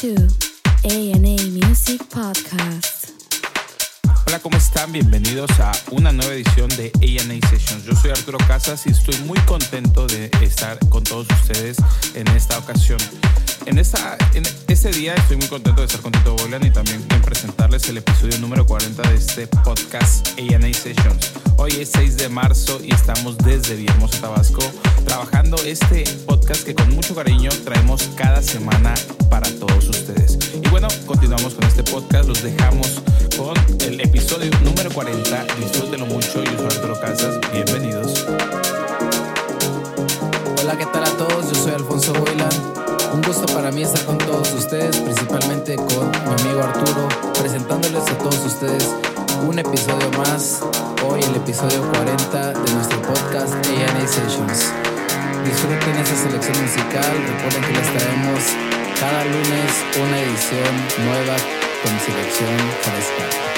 to A&A Music Podcast. Hola, ¿cómo están? Bienvenidos a una nueva edición de A&A Sessions. Yo soy Arturo Casas y estoy muy contento de estar con todos ustedes en esta ocasión. En, esta, en este día estoy muy contento de estar con Tito Boylan y también en presentarles el episodio número 40 de este podcast A&A Sessions. Hoy es 6 de marzo y estamos desde Villahermosa, Tabasco, trabajando este podcast que con mucho cariño traemos cada semana para todos ustedes. Y bueno, continuamos con este podcast, los dejamos con el episodio número 40. Disfrútenlo mucho, yo soy Arturo Casas, bienvenidos. Hola, ¿qué tal a todos? Yo soy Alfonso Boylan. Para mí estar con todos ustedes, principalmente con mi amigo Arturo, presentándoles a todos ustedes un episodio más. Hoy el episodio 40 de nuestro podcast A&A Sessions. Disfruten esta selección musical, recuerden que les traemos cada lunes una edición nueva con selección fresca.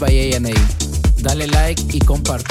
By ANA. Dale like y comparte.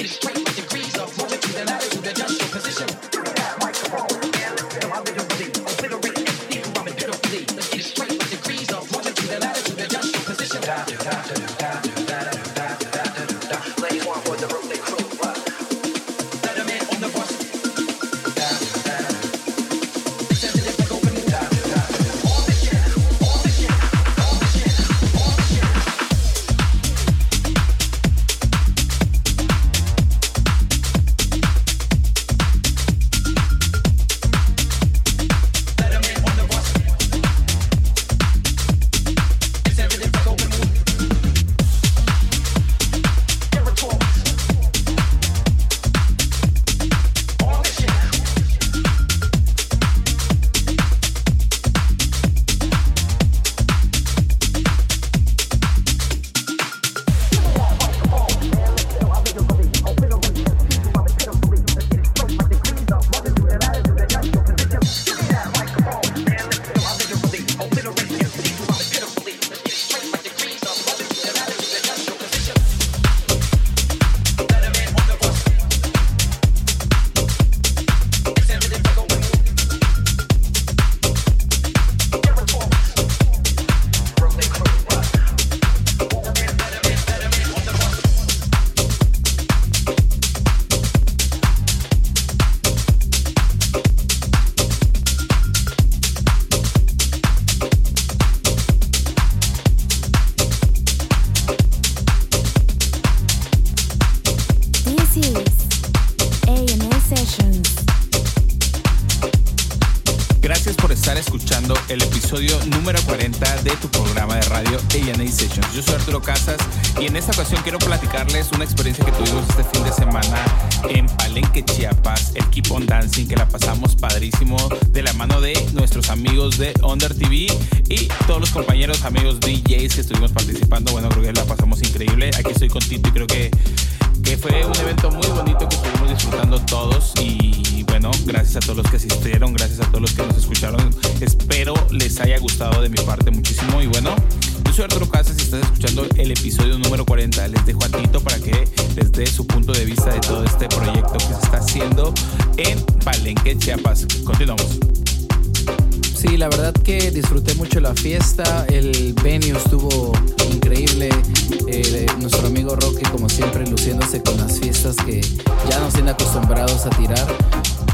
is straight. Yo soy Arturo Casas y en esta ocasión quiero platicarles una experiencia que tuvimos este fin de semana en Palenque, Chiapas, el Keep on Dancing, que la pasamos padrísimo de la mano de nuestros amigos de Under TV y todos los compañeros, amigos DJs que estuvimos participando. Bueno, creo que la pasamos increíble. Aquí estoy con Tito y creo que que fue un evento muy bonito que estuvimos disfrutando todos y bueno, gracias a todos los que asistieron, gracias a todos los que nos escucharon. Espero les haya gustado de mi parte muchísimo y bueno, yo soy Arturo Casas y estás escuchando el episodio número 40. Les dejo a Tito para que les dé su punto de vista de todo este proyecto que se está haciendo en Palenque, Chiapas. Continuamos. Sí, la verdad que disfruté mucho la fiesta, el venue estuvo increíble, eh, nuestro amigo Rocky como siempre luciéndose con las fiestas que ya nos tienen acostumbrados a tirar.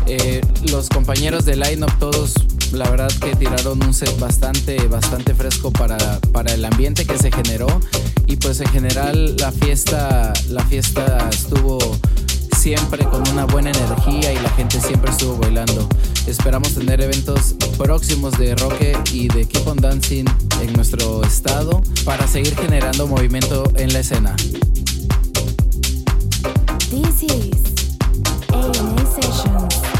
Eh, los compañeros de Line Up todos la verdad que tiraron un set bastante, bastante fresco para, para el ambiente que se generó. Y pues en general la fiesta, la fiesta estuvo siempre con una buena energía y la gente siempre estuvo bailando. Esperamos tener eventos próximos de Roque y de Keep on Dancing en nuestro estado para seguir generando movimiento en la escena. This is ANA Sessions.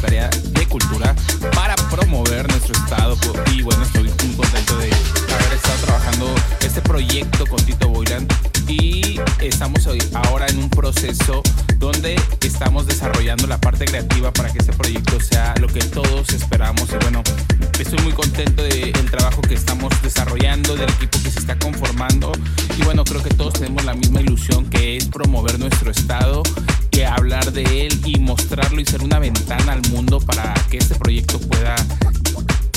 Secretaría de Cultura para promover nuestro estado y bueno, estoy muy contento de haber estado trabajando este proyecto con Tito Boylan y estamos ahora en un proceso donde estamos desarrollando la parte creativa para que este proyecto sea lo que todos esperamos. Y bueno, estoy muy contento del trabajo que estamos desarrollando, del equipo que se está conformando. Y bueno, creo que todos tenemos la misma ilusión que es promover nuestro estado y hablar de él y mostrarlo y ser una ventana al mundo para que este proyecto pueda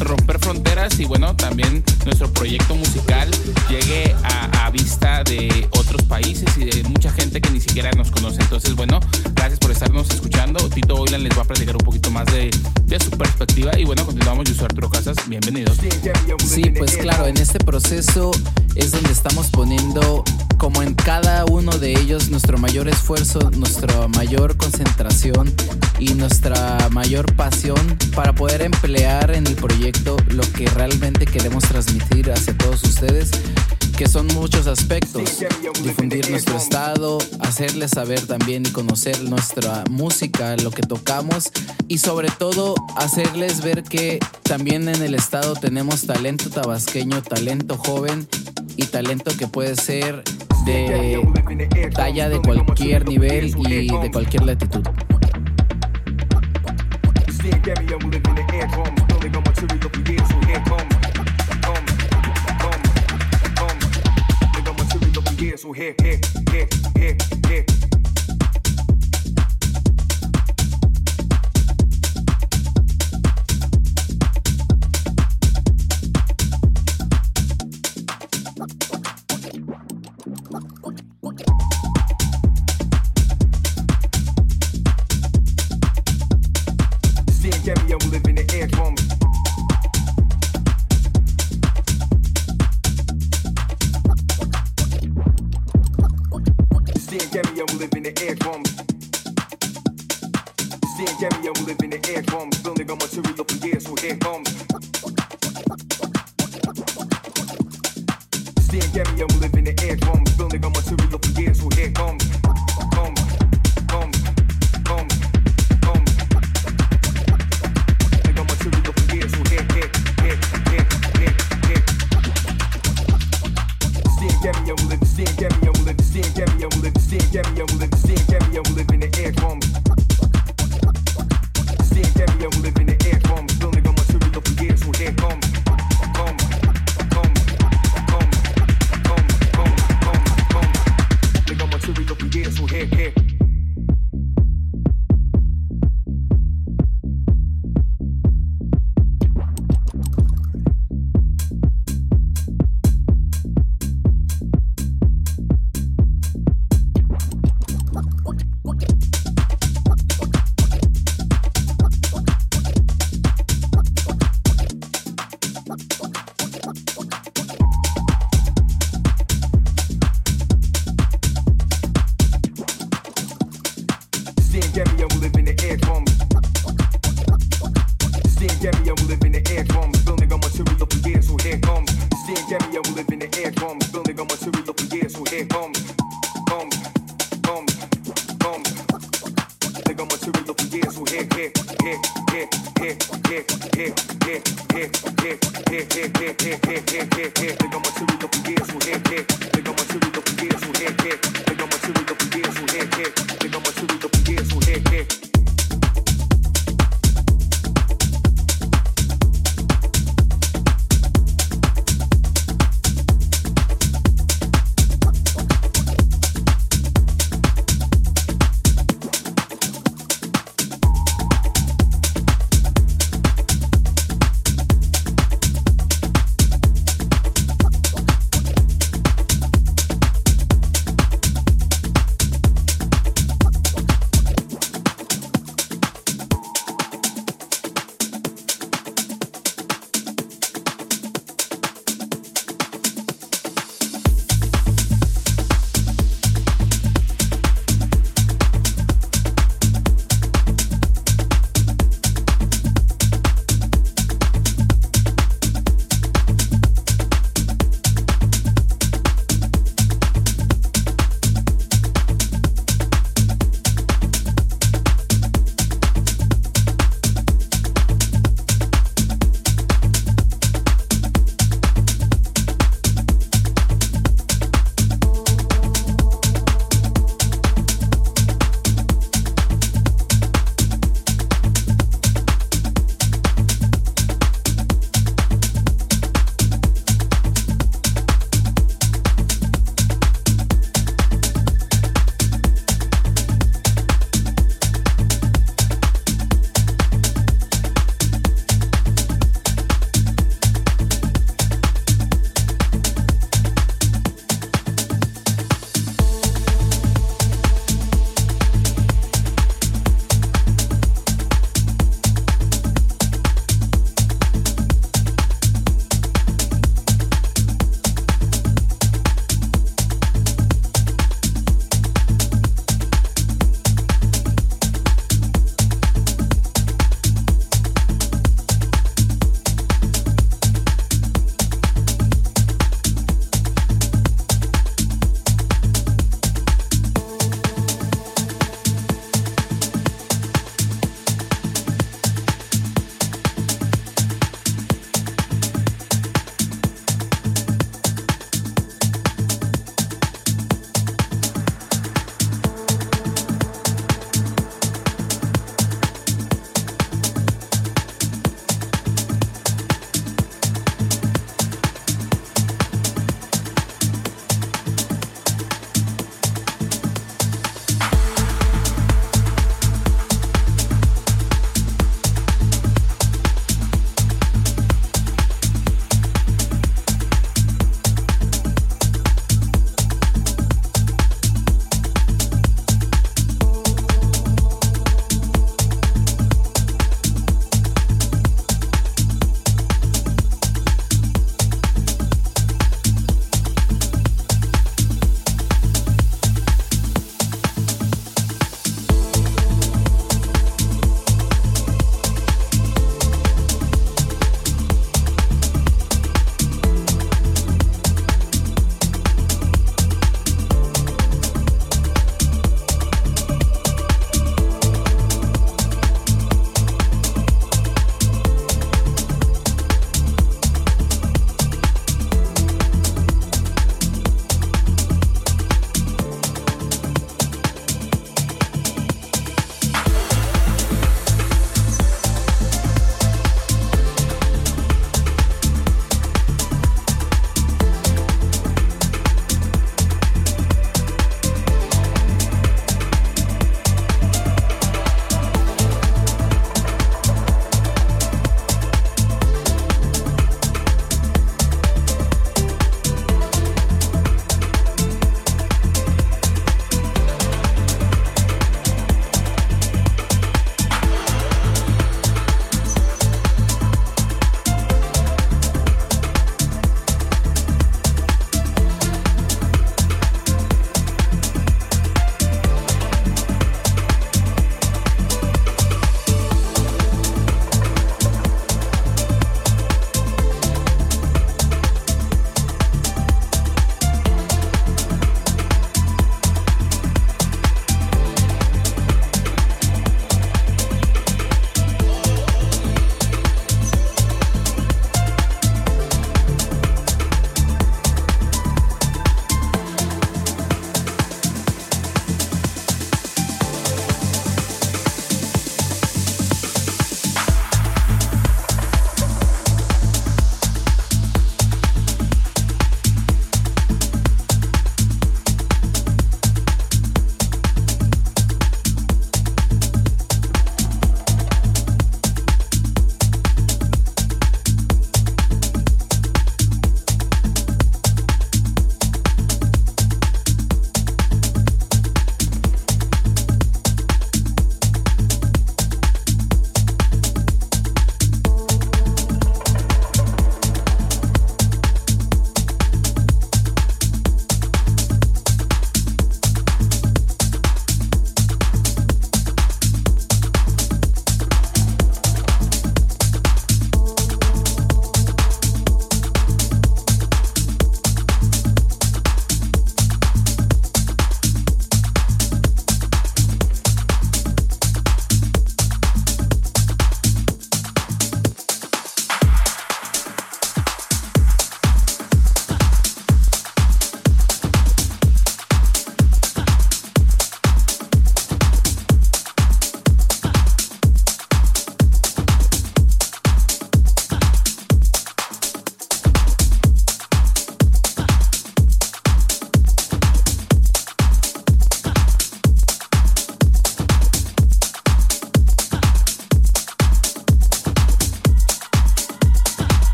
romper fronteras y bueno, también nuestro proyecto musical llegue a, a, vista de otros países y de mucha gente que ni siquiera nos conoce. Entonces, bueno, gracias por estarnos escuchando. Tito Oilan les va a platicar un poquito más de, de su perspectiva y bueno, continuamos. Yo soy Arturo Casas, bienvenidos. Sí, pues claro, en este proceso es donde estamos poniendo como en cada uno de ellos nuestro mayor esfuerzo, nuestra mayor concentración y nuestra mayor pasión para poder emplear en el proyecto lo que realmente queremos transmitir hacia todos ustedes, que son muchos aspectos. Difundir nuestro estado, hacerles saber también y conocer nuestra música, lo que tocamos y sobre todo hacerles ver que también en el estado tenemos talento tabasqueño, talento joven y talento que puede ser de talla de cualquier nivel y de cualquier latitud. Here, here,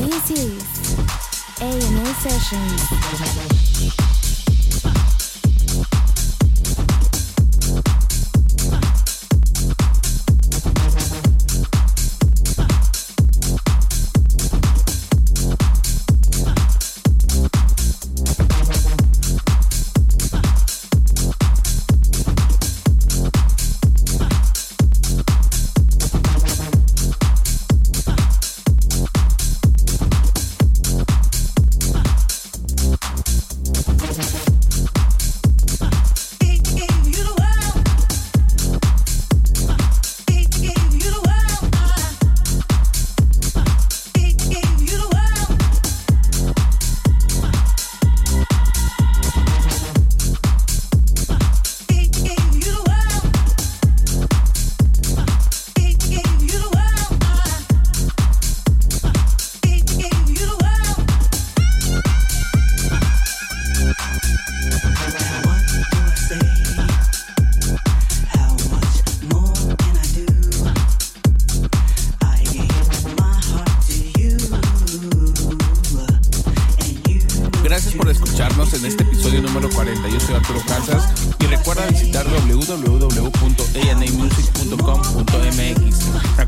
This is A&A Sessions.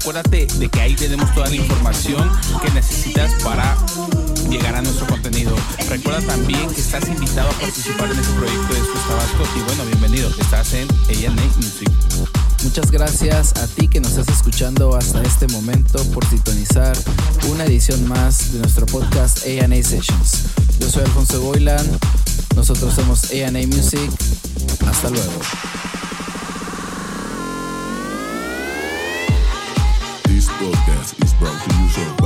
Recuérdate de que ahí tenemos toda la información que necesitas para llegar a nuestro contenido. Recuerda también que estás invitado a participar en este proyecto de Estos Tabasco y bueno, bienvenido. Estás en ANA Music. Muchas gracias a ti que nos estás escuchando hasta este momento por sintonizar una edición más de nuestro podcast A&A Sessions. Yo soy Alfonso Boylan, nosotros somos A&A Music. Hasta luego. broke dance. It's broke to use your.